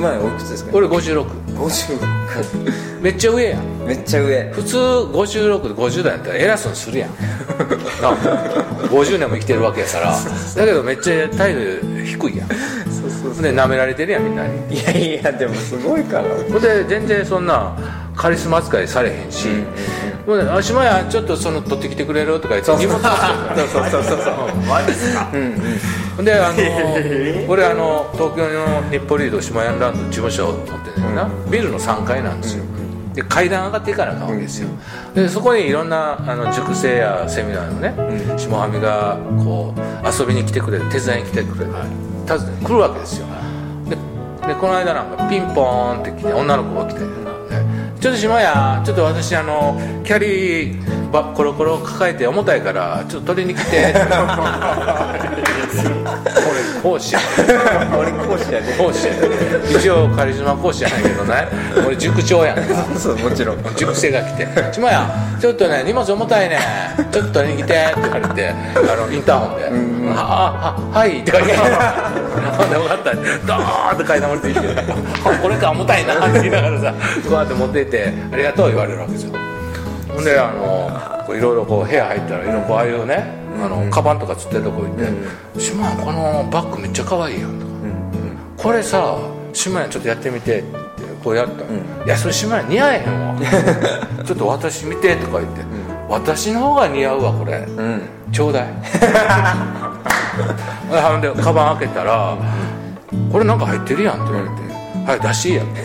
島屋おいくつですか？俺56 56めっちゃ上やん。めっちゃ上。普通56で50代やったら偉そうにするやん。な50年も生きてるわけやから。だけどめっちゃ態度低いやん。そうそうほんで舐められてるやんみんなに。いやいやでもすごいから。ほんで全然そんなカリスマ扱いされへんし、ほんであ島屋ちょっとその取ってきてくれる？とか言って荷物そうそうそうそう。マジですか。うんうんであの俺あの東京の日暮里リード島屋ランド事務所を持ってんねん。な、ビルの3階なんですよ、で階段上がっていかなあかんわけですよ、でそこにいろんなあの塾生やセミナーのね、下はみがこう遊びに来てくれる手伝いに来てくれる、訪ねて来るわけですよ。ででこの間なんかピンポーンって来て女の子が来て、ねちょっと島屋ちょっと私あのキャリーバコロコロ抱えて重たいからちょっと取りに来て 講師や。俺講師やで。講師や。で一応カリスマ講師じゃないけどね。俺塾長や。んかそうもちろん。塾生が来て「島屋ちょっとね荷物重たいね。ちょっと取りに来て」って言われて。あのインターホンで「ああはい」って書いて ほんで分かった。ドーンって階段降りてきて「あ これか重たいな」って言いながらさこうやって持っていって「ありがとう」言われるわけですよ。ほんであのこういろいろこう部屋入ったらいろいろああいうねあのカバンとかつってるとこ行って「島屋このバッグめっちゃ可愛いやん」とか。これさ島屋ちょっとやってみてってこうやったら、いやそれ島屋似合えへんわ ちょっと私見てとか言って、私の方が似合うわこれ、うんちょうだい ほんでカバン開けたら「これなんか入ってるやん」って言われて「はい出しやん」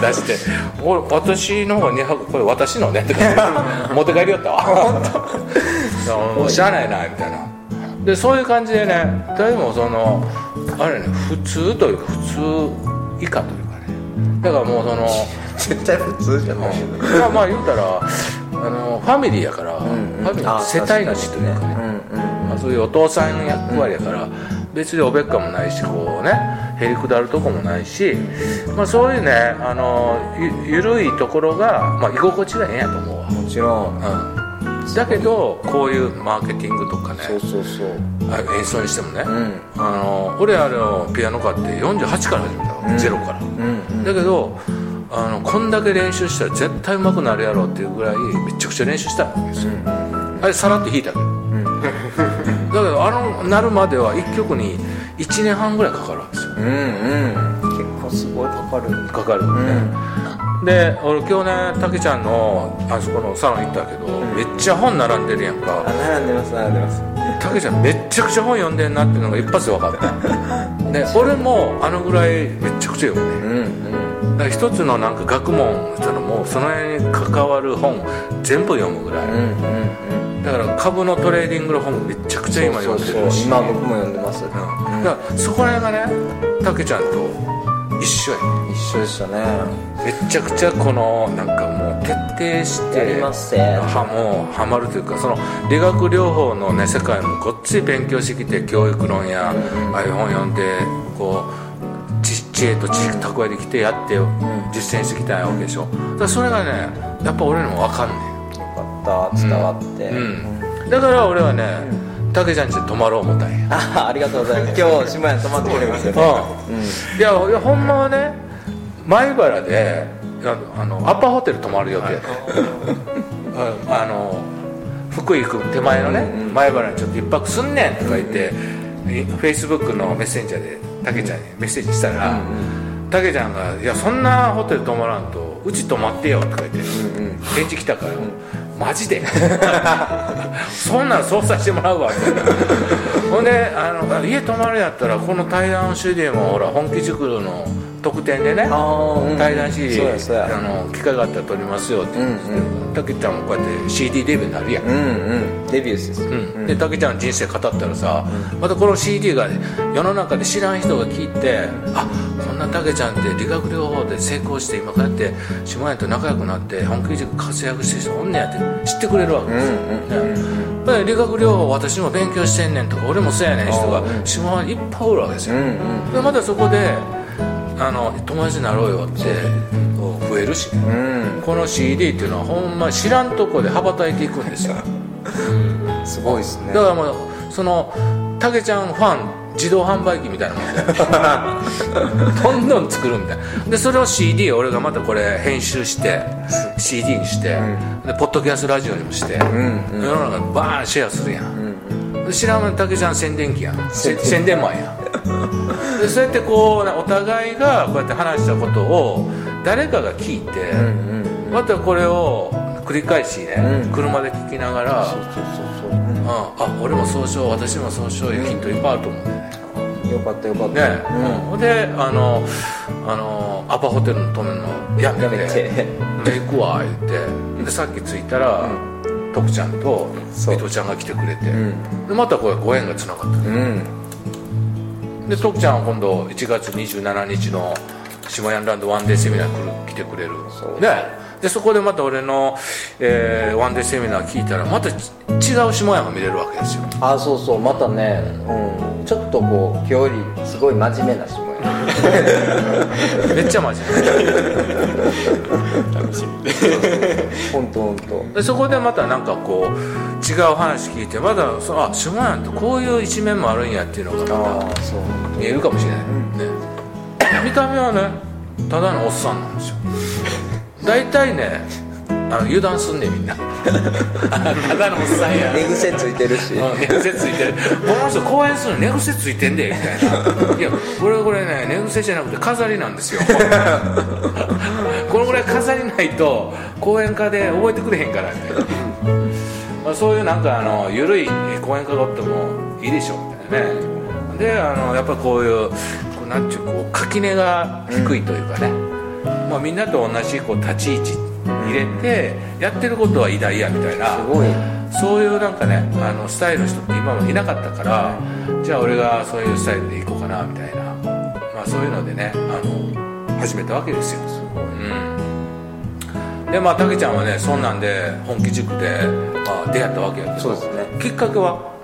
出して「俺私の方が似合うこれ私のね」持って帰りよったわ。本当。もうしゃあなみたいな。でそういう感じでね誰もそのあれね普通というか普通以下というかね。だからもうその絶対普通じゃないまあまあ言うたらあのファミリーやから、んファミリーあ世帯主というかね。うんうん。まあ、そういうお父さん役割やから、別におべっかもないしこうねへりくだるとこもないし、まあ、そういうねあのゆゆるいところが、まあ、居心地がええんやと思うわ、もちろん。うん、だけどこういうマーケティングとかねそうそうそう。あ演奏にしてもね、うん。あの俺あのピアノ買って48から始めたわ、うん。ゼロから、うんうん。だけどあのこんだけ練習したら絶対上手くなるやろっていうぐらいめちゃくちゃ練習したわけですよ、あれさらっと弾いたけ。どだけどあのなるまでは1曲に1年半ぐらいかかるわけですようんうん。結構すごいかかる。かかるよね、で俺今日ねたけちゃんのあそこのサロン行ったけど、めっちゃ本並んでるやんあか並んでます並んでます。たけちゃんめっちゃくちゃ本読んでんなっていうのが一発で分かった。で俺もあのぐらいめっちゃくちゃ読むね。うんうん。だから一つのなんか学問っていうのもその辺に関わる本全部読むぐらい、うんうんだから株のトレーディングの本もめちゃくちゃ今読んでる。し今僕も読んでます。うん。だからそこら辺がねたけちゃんと一緒や。一緒でしたね。めちゃくちゃこのなんかもう徹底してはもうハマるというかその理学療法のね世界もごっつい勉強してきて教育論や、ああいう本読んでこう知知恵と知識蓄えてきてやって実践してきたわけでしょ。だからそれがねやっぱ俺にも分かんねよかった伝わって。だから俺はねたけちゃんちで泊まろう思ったんや。あ ありがとうございます。今日島屋泊まってくれますよね。うん。いやいやほんまはね米原であのあのアパホテル泊まる予定。で、う んあの福井行く手前のね、米原にちょっと一泊すんねんとか言って、フェイスブックのメッセンジャーでたけちゃんにメッセージしたらたけちゃんが「いやそんなホテル泊まらんとうち泊まってよ」とか言って返事来たから「マジで。そんなん操作してもらうわ」みたいなほんであの家泊まるやったらこの対談 CD もほら本気塾の特典でねうん。対談 CD あの機会があったら撮りますよって言ってたけちゃんもこうやって CD デビューになるやん。うんうん。デビューです。うん、でたけちゃんの人生語ったらさ、またこの CD が世の中で知らん人が聞いてあこんなたけちゃんって理学療法で成功して今こうやって下屋と仲良くなって本気塾活躍してる人おんねやって知ってくれるわけですよ、ねやっぱり理学療法私も勉強してんねんとか俺もそうやねん人が下屋にいっぱいおるわけですよ、うんうん。でまたそこであの友達になろうよって増えるし。ね、うん。この CD っていうのはほんま知らんとこで羽ばたいていくんですよ。すごいですね。だからもうそのたけちゃんファン自動販売機みたいなもんで どんどん作るみたいな。でそれを CD 俺がまたこれ編集して CD にして、でポッドキャストラジオにもして、んうん。世の中にバーンシェアするやん、で知らん間に竹ちゃん宣伝機やん。せ宣伝マンやん。でそうやってこうお互いがこうやって話したことを誰かが聞いて、うんうんまたこれを繰り返しね、うん。車で聞きながら、そうそうそうそう、うん。ああ俺もそうしよう私もそうしよういうヒントいっぱいあると思う。ねよかったよかった。ね。うん、であのあのアパホテルの止めるのやめて。やめて。で行くわ言って。でさっき着いたら、徳ちゃんと伊藤ちゃんが来てくれて、うん。でまたこれご縁がつながった。うん。で徳ちゃんは今度1月27日の島ヤンランドワンデーセミナー来る来てくれる。そう。ね。でそこでまた俺の、えーワンデーセミナー聞いたらまたち違う下屋が見れるわけですよ。あそうそう。またね、うん、ちょっとこう今日よりすごい真面目な下や めっちゃ真面目楽しみ。で本当本当。でそこでまたなんかこう違う話聞いてまだそあ下屋ってこういう一面もあるんやっていうのがまた見えるかもしれない、ね。見た目はねただのおっさんなんですよ。大体ねあの油断すんねんみんな。ただのおっさんや。寝癖ついてるし。うん寝癖ついてる。この人公演するの寝癖ついてんでみたいな。いやこれこれね寝癖じゃなくて飾りなんですよ。このぐらい飾りないと講演家で覚えてくれへんからみたいな、まあ、そういうなんかあの緩い講演家がおってもいいでしょみたいなね。であのやっぱこういうこうなんちゅうこう垣根が低いというかね、まあ、みんなと同じこう立ち位置入れてやってることは偉大やみたいな。すごい。そういうなんかねあのスタイルの人って今までいなかったからじゃあ俺がそういうスタイルでいこうかなみたいな、まあ、そういうのでねあの始めたわけですよ。うん。でまあたけちゃんはねそんなんで本気塾で、まあ、出会ったわけやけど。そうですね。きっかけは？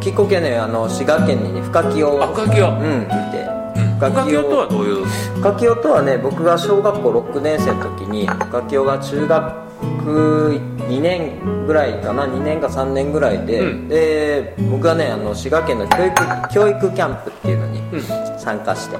きっかけねあの滋賀県にね深清。をあ深清。うんいて深清とはどういう？深清とはね僕が小学校6年生の時に深清が中学2年ぐらいかな2年か3年ぐらいで、うん。で僕がねあの滋賀県の教育教育キャンプっていうのにうん。参加して。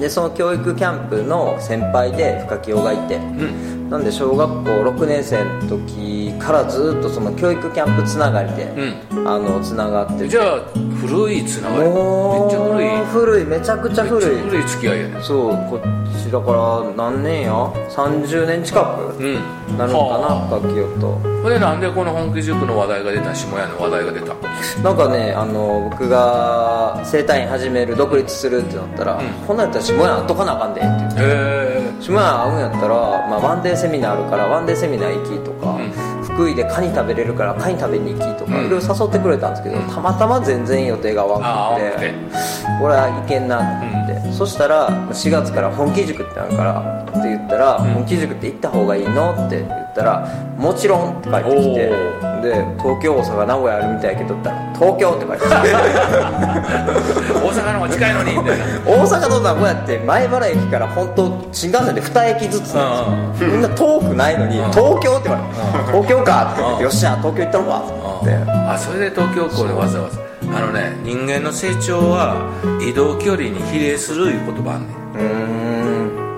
でその教育キャンプの先輩で深清がいて。うんなんで小学校6年生の時からずっとその教育キャンプつながりで、うあのつながってて。じゃあ古いつながり。めっちゃ古い。古い。めちゃくちゃ古い。古い付き合いやね。そうこっちだから何年や？30年近くうん。なるのかなはあ深清とほんでなんでこの本気塾の話題が出た下屋の話題が出た？なんかねあの僕が整体院始める独立するってなったら、うん。こんなんやったら下屋会っとかなあかんでって言って。へえ下屋会うんやったら、まあ、ワンデーセミナーあるからワンデーセミナー行きとか、うん。福井でカニ食べれるからカニ食べに行きとか、うん。いろいろ誘ってくれたんですけど、たまたま全然予定が合わなくて合わなくてこれはいけんなって。思って、そしたら4月から本気塾ってあるからって言ったら、ん。本気塾って行った方がいいのって言ったらもちろんって書いてきておで東京大阪名古屋あるみたいやけどったら東京って書いてきて大阪の方が近いのにみたいな。大阪と名古屋って前原駅から本当新幹線で2駅ずつなんですよ。みんな遠くないのにうん。東京って言われて東京かって。言ってうん。よっしゃ東京行ったのかと思ってあそれで東京港でわざわざ。あのね人間の成長は移動距離に比例するいう言葉あんねん。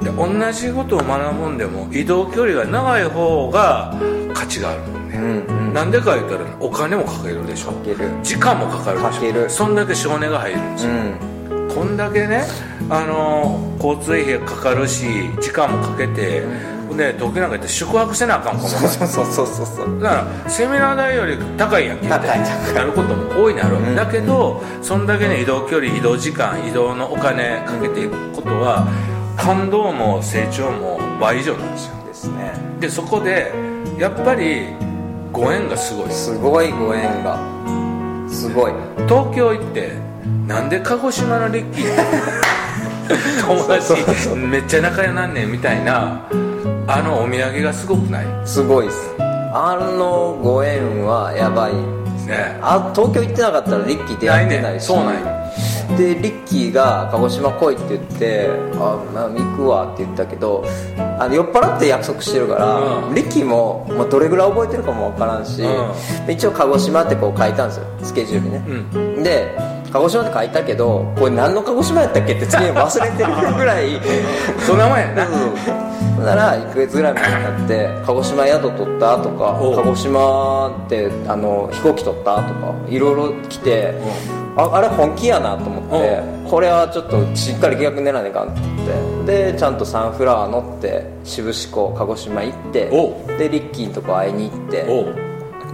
で同じことを学ぶんでも移動距離が長い方が価値があるもんね、うんうん。なんでか言ったらねお金もかけるでしょ。かける。時間もかかるでしょ。かける。そんだけ少年が入るんですうよ、ん。こんだけね、あのー交通費がかかるし時間もかけて、で東京なんか行って宿泊せなあかんかも。そうそうそうそうそう。そうだからセミナー代より高いやんけみたい高い。なることも大いにあるうん。だけどそんだけね移動距離移動時間移動のお金かけていくことは感動も成長も倍以上なんですよ。ですね。でそこでやっぱりご縁がすごい。ですすごいご縁が。すごい。東京行ってなんで鹿児島のリッキー？友達めっちゃ仲良なんねんみたいなあのお土産がすごくない？すごいです。あのご縁はやばい。ね。あ東京行ってなかったらリッキー出会ってないし。そうなんやでリッキーが鹿児島来いって言って「あ、まあ、行くわ」って言ったけどあの酔っ払って約束してるから、うん。リッキーも、まあ、どれぐらい覚えてるかもわからんし、う一応鹿児島ってこう書いたんですよスケジュールにね、うん。で鹿児島って書いたけどこれ何の鹿児島やったっけって次に忘れてるぐらいそんなもんやな。ほんなら1ヶ月ぐらい前になって「鹿児島宿取った?」とかおう「鹿児島ってあの飛行機取った?」とかいろいろ来てああれ本気やなと思ってこれはちょっとしっかり計画練らねえかんって思って。でちゃんとサンフラワー乗って志布志港鹿児島行ってでリッキーのとこ会いに行って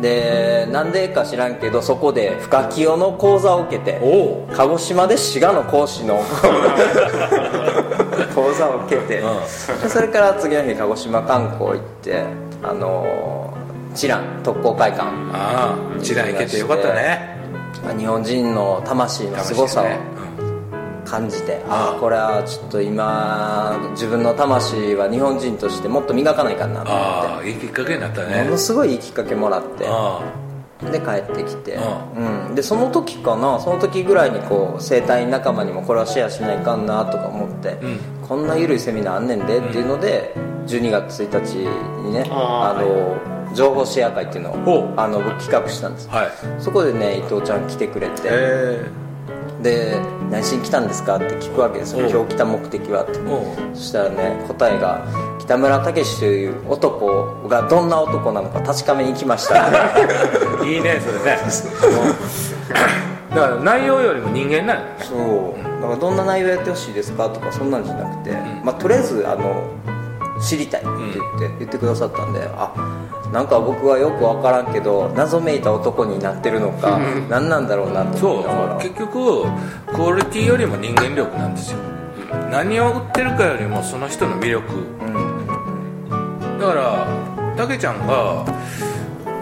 でなんでか知らんけどそこで深清の講座を受けて鹿児島で滋賀の講師の 講座を受けて、うでそれから次の日鹿児島観光行ってあのー、チラン特攻会館ああ一覧行けてよかったね日本人の魂の凄さを感じて、ああ。ああこれはちょっと今自分の魂は日本人としてもっと磨かないかんなと思ああいいきっかけになったって、ね。ものすごいいいきっかけもらってあで帰ってきて、ううん、でその時かなその時ぐらいにこう生体院仲間にもこれはシェアしないかんなとか思って、うん。こんな緩いセミナーあんねんでっていうので、12月1日にねあの、情報シェア会っていうのほをあの僕企画したんです。あはい。そこでね伊藤ちゃん来てくれてえ。で「何しに来たんですか?」って聞くわけですよ。今日来た目的はって。そしたらね答えが「北村武史という男がどんな男なのか確かめに来ました」いいねそれね。だから内容よりも人間なのよね。そうだからどんな内容やってほしいですか？とかそんなんじゃなくて、まあ、とりあえずあの知りたいって言って、言ってくださったんであなんか僕はよく分からんけど謎めいた男になってるのか、何なんだろうなとそう思いながら。結局クオリティよりも人間力なんですよ。何を売ってるかよりもその人の魅力。だからたけちゃんが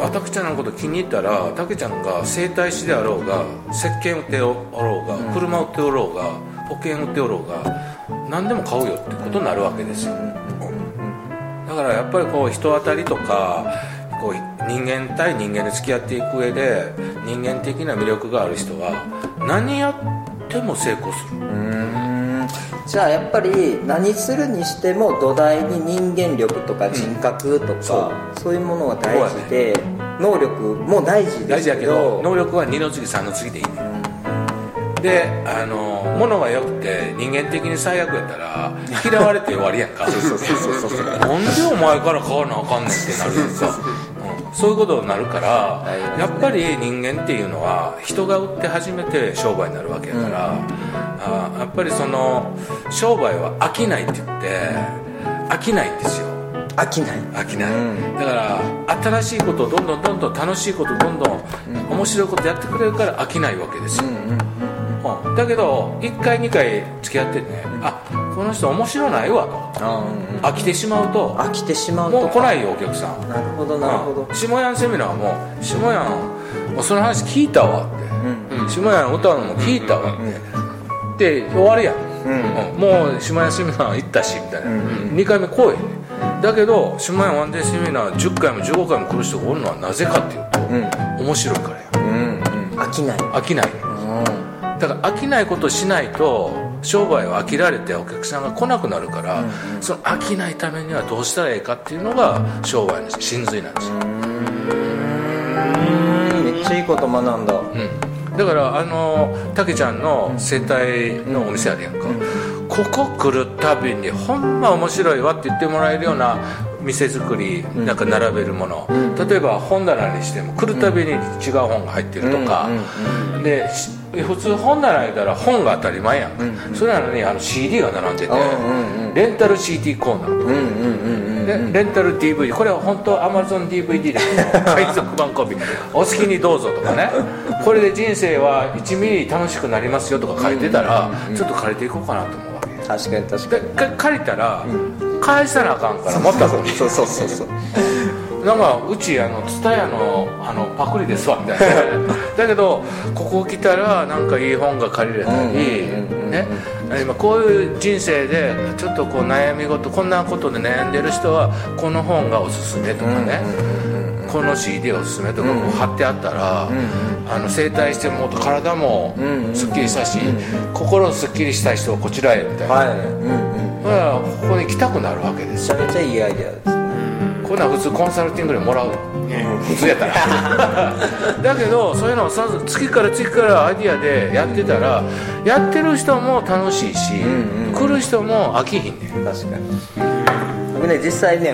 あたけちゃんのこと気に入ったらたけちゃんが整体師であろうが石鹸売っておろうが、車売っておろうが保険売っておろうが何でも買うよってことになるわけですよ、だからやっぱりこう人当たりとかこう人間対人間で付き合っていく上で人間的な魅力がある人は何やっても成功する。うーん。じゃあやっぱり何するにしても土台に人間力とか人格とか、そう。そういうものが大事で、能力も大事です大事やけど能力は2の次3の次でいいねであの物が良くて人間的に最悪やったら嫌われて終わりやんか。そうそうそうそうなんでお前から買わなあかんねんってなるやんか、うん、そういうことになるからねやっぱり人間っていうのは人が売って初めて商売になるわけやから、あやっぱりその商売は飽きないって言って飽きないんですよ飽きない飽きない、うんだから新しいことをどんどんどんどん楽しいことどんどん面白いことやってくれるから飽きないわけですよ、うんだけど1回2回付き合ってね、あこの人面白ないわと。うん飽きてしまうと。飽きてしまうともう来ないよお客さん。なるほどなるほど。うん。下屋セミナーも下屋もうその話聞いたわって、うん下屋の歌うのも聞いたわって、で終わるやん、うん。うんもう下屋セミナー行ったしみたいな、うん2回目来い。ねだけど下屋ワンデーセミナー10回も15回も来る人がおるのはなぜかっていうと、うん。面白いからや。うんうん。飽きない。飽きない。うんだから飽きないことしないと商売は飽きられてお客さんが来なくなるから、その飽きないためにはどうしたらいいかっていうのが商売の真髄なんですよ、うん。めっちゃいいこと学んだ。うん、だからあのたけちゃんの整体のお店あるやんか、ここ来るたびにほんま面白いわって言ってもらえるような店作りなんか並べるもの、例えば本棚にしても来るたびに違う本が入ってるとか、でし普通本棚にいたら本が当たり前やんか、それなのにあの CD が並んでて、うんうんレンタル CD コーナー。とかレンタル DVD これは本当 AmazonDVD で海賊版コピー。お好きにどうぞとかね。これで人生は1ミリ楽しくなりますよとか書いてたらちょっと借りていこうかなと思うわけ確かに確かでか借りたら返さなあかんからもっそうそうそうそう。なんかうちあの蔦屋のあのパクリですわみたいな。だけどここ来たらなんかいい本が借りれたりね。今こういう人生でちょっとこう悩み事こんなことで悩んでる人はこの本がおすすめとかね、この CD おすすめとかこう貼ってあったら、あの整体してもっと体もすっきりしたし、心すっきりしたい人はこちらへみたいな、はい。うんうんだからここに来たくなるわけですよめちゃめちゃいいアイデアですね。ここんなん普通コンサルティングでもらう普通やったら。だけどそういうのをさ次から次からアイディアでやってたらやってる人も楽しいし、んうん来る人も飽きひんねん。確かに。僕ね実際ね